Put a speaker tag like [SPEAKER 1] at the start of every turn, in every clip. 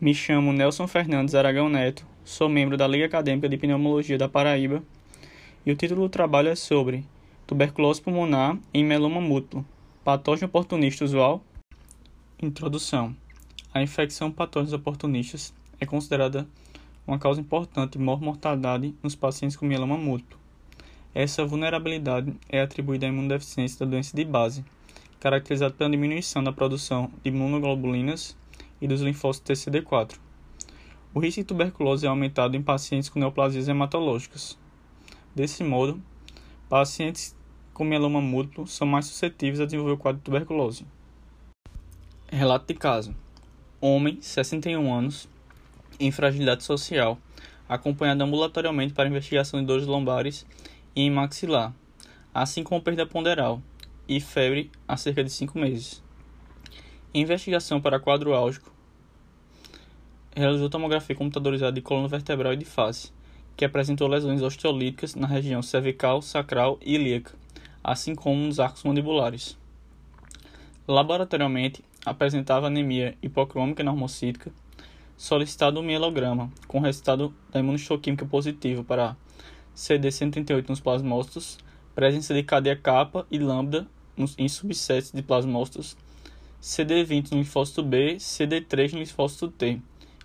[SPEAKER 1] Me chamo Nelson Fernandes Aragão Neto, sou membro da Liga Acadêmica de Pneumologia da Paraíba e o título do trabalho é sobre tuberculose pulmonar em meloma múltiplo, patógeno oportunista usual. Introdução: A infecção patógenos oportunistas é considerada uma causa importante de mortalidade nos pacientes com mieloma múltiplo. Essa vulnerabilidade é atribuída à imunodeficiência da doença de base, caracterizada pela diminuição da produção de imunoglobulinas e dos linfócitos TCD4. O risco de tuberculose é aumentado em pacientes com neoplasias hematológicas. Desse modo, pacientes com mieloma múltiplo são mais suscetíveis a desenvolver o quadro de tuberculose. Relato de caso: Homem, 61 anos, em fragilidade social, acompanhado ambulatorialmente para investigação de dores lombares e em maxilar, assim como perda ponderal e febre há cerca de 5 meses. Investigação para quadro álgico realizou tomografia computadorizada de coluna vertebral e de face, que apresentou lesões osteolíticas na região cervical, sacral e ilíaca, assim como nos arcos mandibulares. Laboratorialmente, apresentava anemia hipocrômica normocítica, solicitado um mielograma, com resultado da imunohistoquímica positivo para CD138 nos plasmócitos, presença de cadeia kappa e lambda em subsets de plasmócitos, CD20 no linfócito B, CD3 no linfócito T,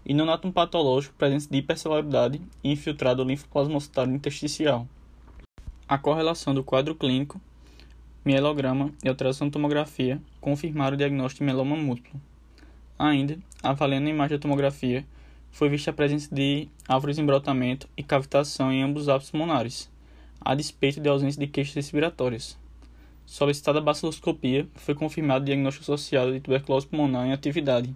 [SPEAKER 1] e neonatum patológico presença de hipercelularidade e infiltrado linfoplasmocitário intersticial. A correlação do quadro clínico, mielograma e alteração de tomografia confirmaram o diagnóstico de mieloma múltiplo. Ainda, avaliando a imagem da tomografia, foi vista a presença de árvores em brotamento e cavitação em ambos os ápices pulmonares, a despeito de ausência de queixas respiratórias. Solicitada baciloscopia, foi confirmado o diagnóstico associado de tuberculose pulmonar em atividade.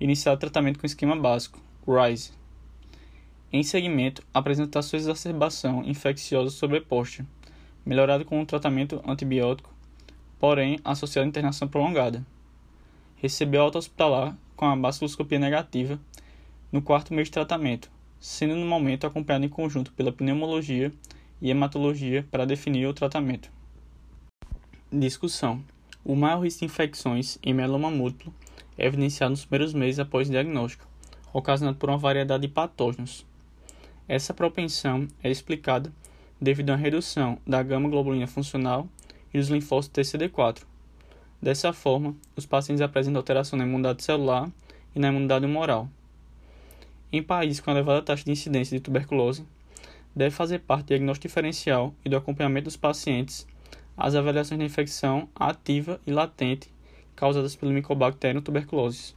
[SPEAKER 1] Iniciado tratamento com esquema básico, RISE. Em seguimento, apresentações de exacerbação infecciosa sobreposta, melhorado com o tratamento antibiótico, porém associado à internação prolongada. Recebeu alta hospitalar com a baciloscopia negativa no quarto mês de tratamento, sendo no momento acompanhado em conjunto pela pneumologia e hematologia para definir o tratamento. Discussão: O maior risco de infecções em mieloma múltiplo é evidenciado nos primeiros meses após o diagnóstico, ocasionado por uma variedade de patógenos. Essa propensão é explicada devido à redução da gama-globulina funcional e dos linfócitos TCD4. Dessa forma, os pacientes apresentam alteração na imunidade celular e na imunidade humoral. Em países com elevada taxa de incidência de tuberculose, deve fazer parte do diagnóstico diferencial e do acompanhamento dos pacientes as avaliações da infecção ativa e latente causadas pelo Mycobacterium tuberculosis.